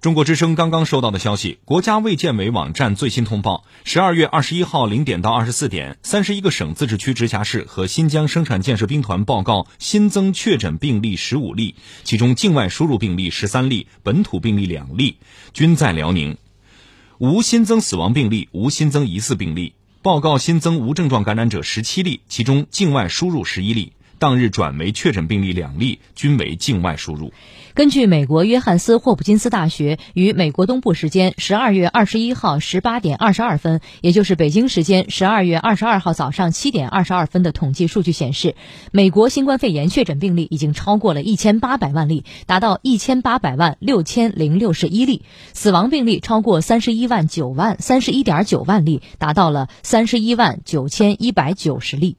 中国之声刚刚收到的消息，国家卫健委网站最新通报：十二月二十一号零点到二十四点，三十一个省、自治区、直辖市和新疆生产建设兵团报告新增确诊病例十五例，其中境外输入病例十三例，本土病例两例，均在辽宁，无新增死亡病例，无新增疑似病例。报告新增无症状感染者十七例，其中境外输入十一例。当日转为确诊病例两例，均为境外输入。根据美国约翰斯霍普金斯大学于美国东部时间十二月二十一号十八点二十二分，也就是北京时间十二月二十二号早上七点二十二分的统计数据显示，美国新冠肺炎确诊病例已经超过了一千八百万例，达到一千八百万六千零六十一例；死亡病例超过三十一万九万三十一点九万例，达到了三十一万九千一百九十例。